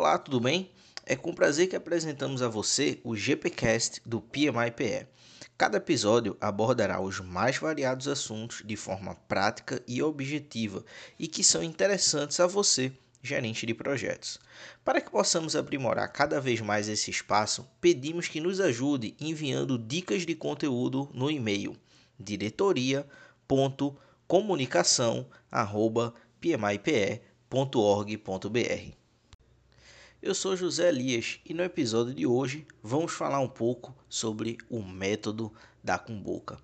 Olá, tudo bem? É com prazer que apresentamos a você o GPcast do PMIPE. Cada episódio abordará os mais variados assuntos de forma prática e objetiva e que são interessantes a você, gerente de projetos. Para que possamos aprimorar cada vez mais esse espaço, pedimos que nos ajude enviando dicas de conteúdo no e-mail diretoria.comunicação@pmipe.org.br. Eu sou José Elias e no episódio de hoje vamos falar um pouco sobre o método da cumbuca.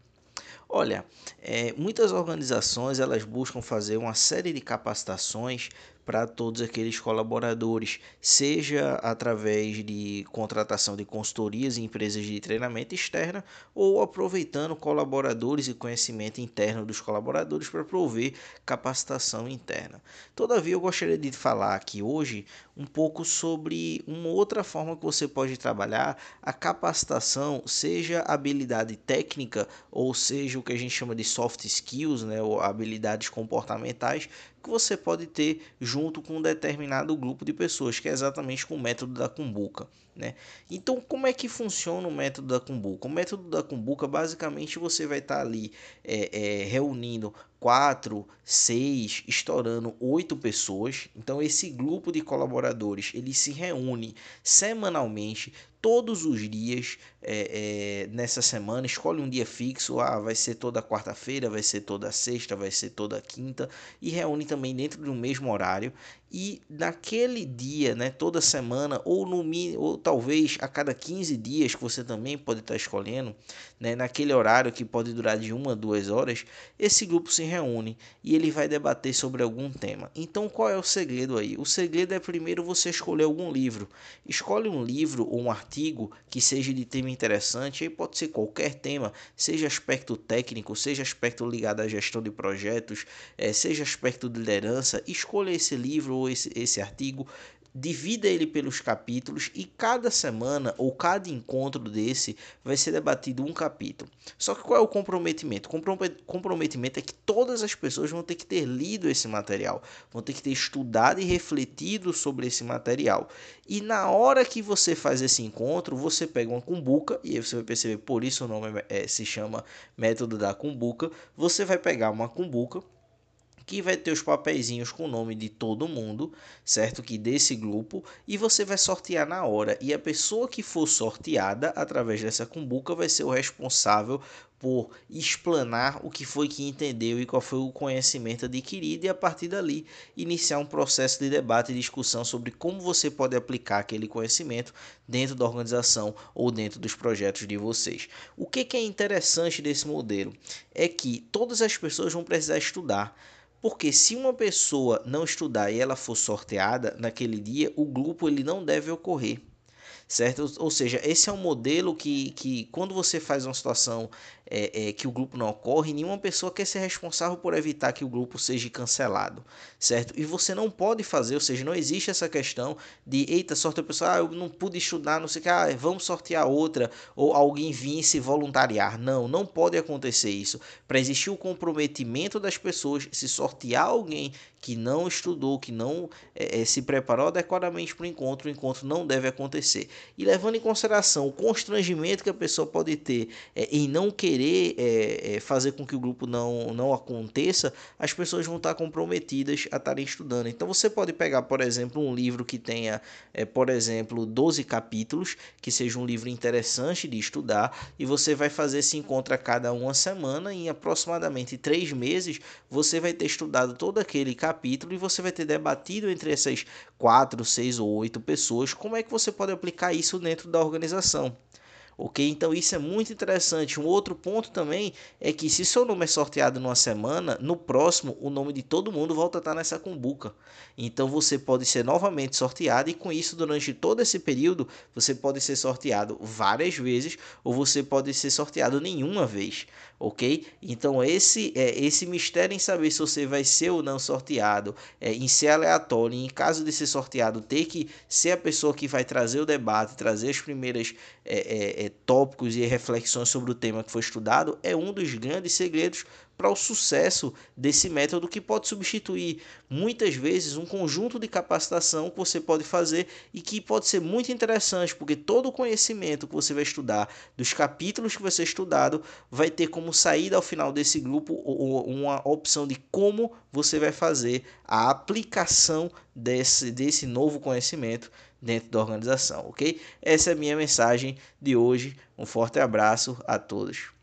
Olha, é, muitas organizações elas buscam fazer uma série de capacitações para todos aqueles colaboradores, seja através de contratação de consultorias e empresas de treinamento externa ou aproveitando colaboradores e conhecimento interno dos colaboradores para prover capacitação interna. Todavia, eu gostaria de falar aqui hoje um pouco sobre uma outra forma que você pode trabalhar a capacitação, seja habilidade técnica ou seja o que a gente chama de soft skills, né, ou habilidades comportamentais que você pode ter junto com um determinado grupo de pessoas, que é exatamente com o método da cumbuca. Né? Então, como é que funciona o método da cumbuca? O método da cumbuca, basicamente, você vai estar ali é, é, reunindo quatro, seis, estourando oito pessoas. Então, esse grupo de colaboradores ele se reúne semanalmente todos os dias é, é, nessa semana, escolhe um dia fixo, ah, vai ser toda quarta-feira, vai ser toda sexta, vai ser toda quinta, e reúne também dentro do mesmo horário. E naquele dia, né, toda semana, ou no ou talvez a cada 15 dias, que você também pode estar escolhendo, né, naquele horário que pode durar de uma a duas horas, esse grupo se reúne e ele vai debater sobre algum tema. Então, qual é o segredo aí? O segredo é primeiro você escolher algum livro. Escolhe um livro ou um artigo que seja de tema interessante, aí pode ser qualquer tema, seja aspecto técnico, seja aspecto ligado à gestão de projetos, é, seja aspecto de liderança, escolha esse livro ou esse, esse artigo, divida ele pelos capítulos e cada semana ou cada encontro desse vai ser debatido um capítulo. Só que qual é o comprometimento? Comprometimento é que todas as pessoas vão ter que ter lido esse material, vão ter que ter estudado e refletido sobre esse material. E na hora que você faz esse encontro, você pega uma cumbuca, e aí você vai perceber por isso o nome é, se chama método da cumbuca. Você vai pegar uma cumbuca que vai ter os papeizinhos com o nome de todo mundo, certo? Que desse grupo, e você vai sortear na hora. E a pessoa que for sorteada através dessa cumbuca vai ser o responsável por explanar o que foi que entendeu e qual foi o conhecimento adquirido e a partir dali iniciar um processo de debate e discussão sobre como você pode aplicar aquele conhecimento dentro da organização ou dentro dos projetos de vocês. O que, que é interessante desse modelo é que todas as pessoas vão precisar estudar porque se uma pessoa não estudar e ela for sorteada naquele dia, o grupo ele não deve ocorrer certo? Ou seja, esse é um modelo que, que quando você faz uma situação é, é, que o grupo não ocorre, nenhuma pessoa quer ser responsável por evitar que o grupo seja cancelado, certo? E você não pode fazer, ou seja, não existe essa questão de, eita, sorte a pessoa, ah, eu não pude estudar, não sei o que, ah, vamos sortear outra, ou alguém vir se voluntariar. Não, não pode acontecer isso. Para existir o comprometimento das pessoas, se sortear alguém que não estudou, que não é, é se preparou adequadamente para o encontro, o encontro não deve acontecer. E levando em consideração o constrangimento que a pessoa pode ter é, em não querer querer é, é, fazer com que o grupo não, não aconteça, as pessoas vão estar comprometidas a estarem estudando. Então você pode pegar, por exemplo, um livro que tenha, é, por exemplo, 12 capítulos, que seja um livro interessante de estudar, e você vai fazer esse encontro a cada uma semana, e em aproximadamente três meses você vai ter estudado todo aquele capítulo e você vai ter debatido entre essas quatro, seis ou oito pessoas como é que você pode aplicar isso dentro da organização ok? Então isso é muito interessante. Um outro ponto também é que se seu nome é sorteado numa semana, no próximo o nome de todo mundo volta a estar nessa cumbuca. Então você pode ser novamente sorteado e com isso durante todo esse período você pode ser sorteado várias vezes ou você pode ser sorteado nenhuma vez, ok? Então esse é esse mistério em saber se você vai ser ou não sorteado, é, em ser aleatório, em caso de ser sorteado ter que ser a pessoa que vai trazer o debate, trazer as primeiras é, é, tópicos e reflexões sobre o tema que foi estudado é um dos grandes segredos para o sucesso desse método que pode substituir muitas vezes um conjunto de capacitação que você pode fazer e que pode ser muito interessante, porque todo o conhecimento que você vai estudar, dos capítulos que você estudado, vai ter como saída ao final desse grupo uma opção de como você vai fazer a aplicação desse, desse novo conhecimento dentro da organização, ok? Essa é a minha mensagem de hoje. Um forte abraço a todos.